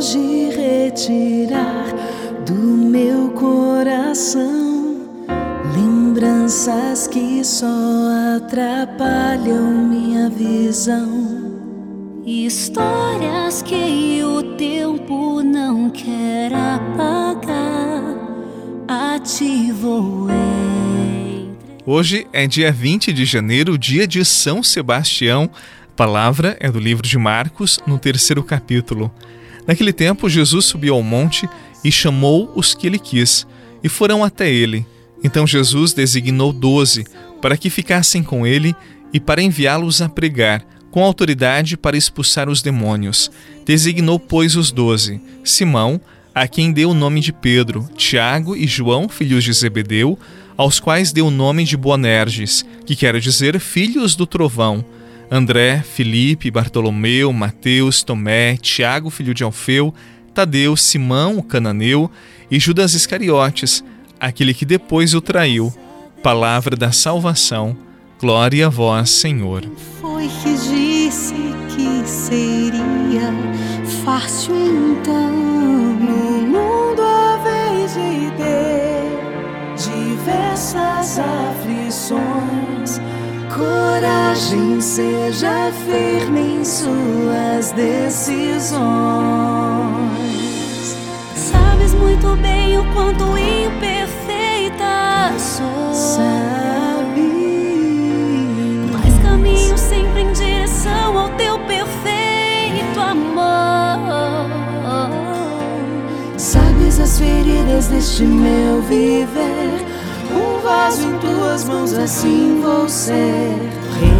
hoje retirar do meu coração lembranças que só atrapalham minha visão. Histórias que o tempo não quer apagar, ativo Hoje é dia 20 de janeiro, dia de São Sebastião. A palavra é do livro de Marcos, no terceiro capítulo. Naquele tempo, Jesus subiu ao monte e chamou os que ele quis, e foram até ele. Então Jesus designou doze para que ficassem com ele e para enviá-los a pregar com autoridade para expulsar os demônios. Designou, pois, os doze: Simão, a quem deu o nome de Pedro, Tiago e João, filhos de Zebedeu, aos quais deu o nome de Boanerges, que quer dizer filhos do trovão. André, Filipe, Bartolomeu, Mateus, Tomé, Tiago, filho de Alfeu, Tadeu, Simão, o cananeu e Judas Iscariotes, aquele que depois o traiu. Palavra da salvação. Glória a vós, Senhor. Foi que disse que seria fácil então seja firme em suas decisões. Sabes muito bem o quanto imperfeita sou. as feridas deste meu viver. Um vaso em tuas mãos, assim vou ser.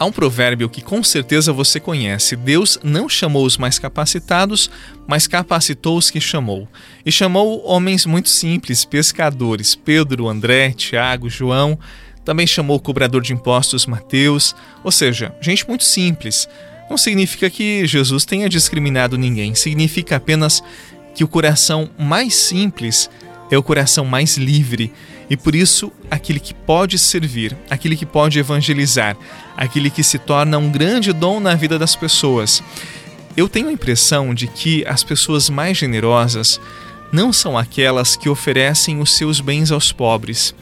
Há um provérbio que com certeza você conhece: Deus não chamou os mais capacitados, mas capacitou os que chamou. E chamou homens muito simples, pescadores: Pedro, André, Tiago, João. Também chamou o cobrador de impostos Mateus, ou seja, gente muito simples. Não significa que Jesus tenha discriminado ninguém, significa apenas que o coração mais simples é o coração mais livre e por isso aquele que pode servir, aquele que pode evangelizar, aquele que se torna um grande dom na vida das pessoas. Eu tenho a impressão de que as pessoas mais generosas não são aquelas que oferecem os seus bens aos pobres,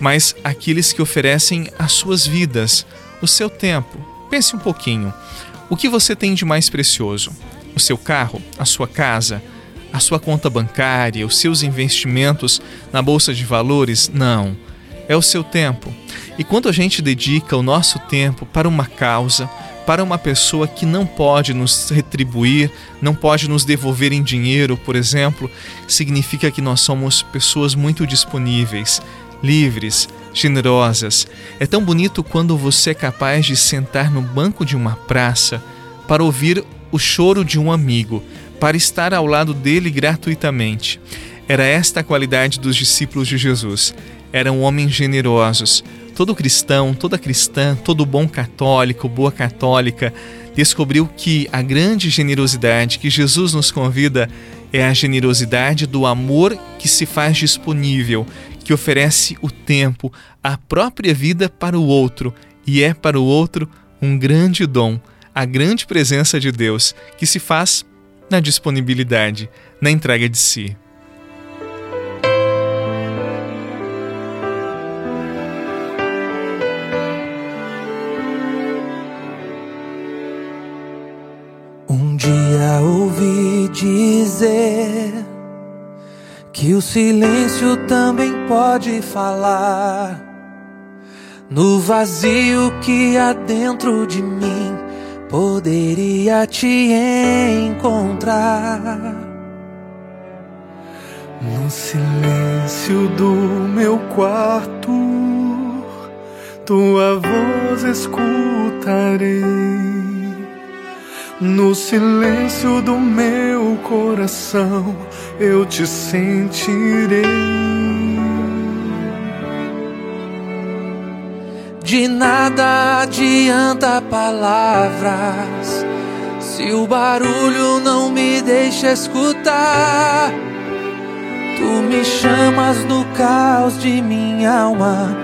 mas aqueles que oferecem as suas vidas, o seu tempo. Pense um pouquinho. O que você tem de mais precioso? O seu carro? A sua casa? A sua conta bancária, os seus investimentos na bolsa de valores? Não. É o seu tempo. E quando a gente dedica o nosso tempo para uma causa, para uma pessoa que não pode nos retribuir, não pode nos devolver em dinheiro, por exemplo, significa que nós somos pessoas muito disponíveis, livres, generosas. É tão bonito quando você é capaz de sentar no banco de uma praça para ouvir o choro de um amigo, para estar ao lado dele gratuitamente. Era esta a qualidade dos discípulos de Jesus. Eram homens generosos. Todo cristão, toda cristã, todo bom católico, boa católica, descobriu que a grande generosidade que Jesus nos convida é a generosidade do amor que se faz disponível, que oferece o tempo, a própria vida para o outro e é para o outro um grande dom, a grande presença de Deus que se faz na disponibilidade, na entrega de si. Um dia ouvi dizer que o silêncio também pode falar. No vazio que há dentro de mim poderia te encontrar. No silêncio do meu quarto, tua voz escutarei. No silêncio do meu coração, eu te sentirei. De nada adianta palavras Se o barulho não me deixa escutar, tu me chamas no caos de minha alma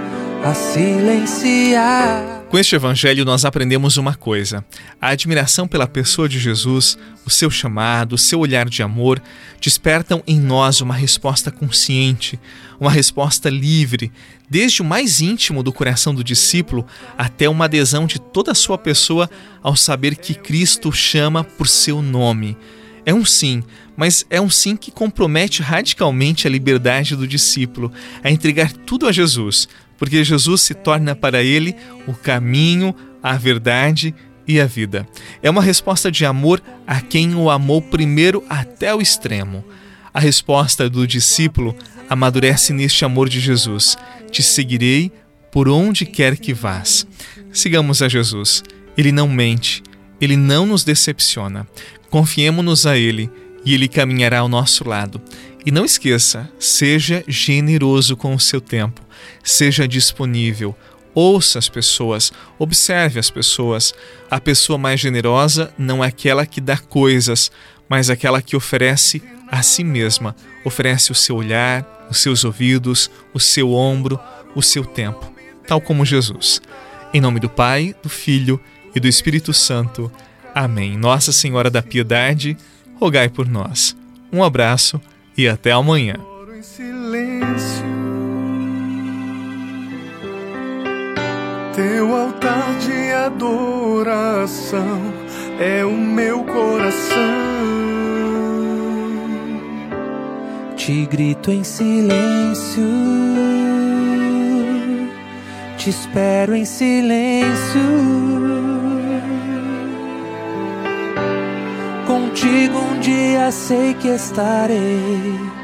a silenciar. Com este evangelho, nós aprendemos uma coisa: a admiração pela pessoa de Jesus, o seu chamado, o seu olhar de amor, despertam em nós uma resposta consciente, uma resposta livre, desde o mais íntimo do coração do discípulo até uma adesão de toda a sua pessoa ao saber que Cristo chama por seu nome. É um sim, mas é um sim que compromete radicalmente a liberdade do discípulo, a entregar tudo a Jesus, porque Jesus se torna para ele o caminho, a verdade e a vida. É uma resposta de amor a quem o amou primeiro até o extremo. A resposta do discípulo amadurece neste amor de Jesus. Te seguirei por onde quer que vás. Sigamos a Jesus. Ele não mente, ele não nos decepciona. Confiemos-nos a ele e ele caminhará ao nosso lado. E não esqueça, seja generoso com o seu tempo, seja disponível, ouça as pessoas, observe as pessoas. A pessoa mais generosa não é aquela que dá coisas, mas aquela que oferece a si mesma, oferece o seu olhar, os seus ouvidos, o seu ombro, o seu tempo, tal como Jesus. Em nome do Pai, do Filho e do Espírito Santo. Amém. Nossa Senhora da Piedade, rogai por nós. Um abraço e até amanhã. Teu altar de adoração é o meu coração. Te grito em silêncio, te espero em silêncio. Contigo um dia sei que estarei.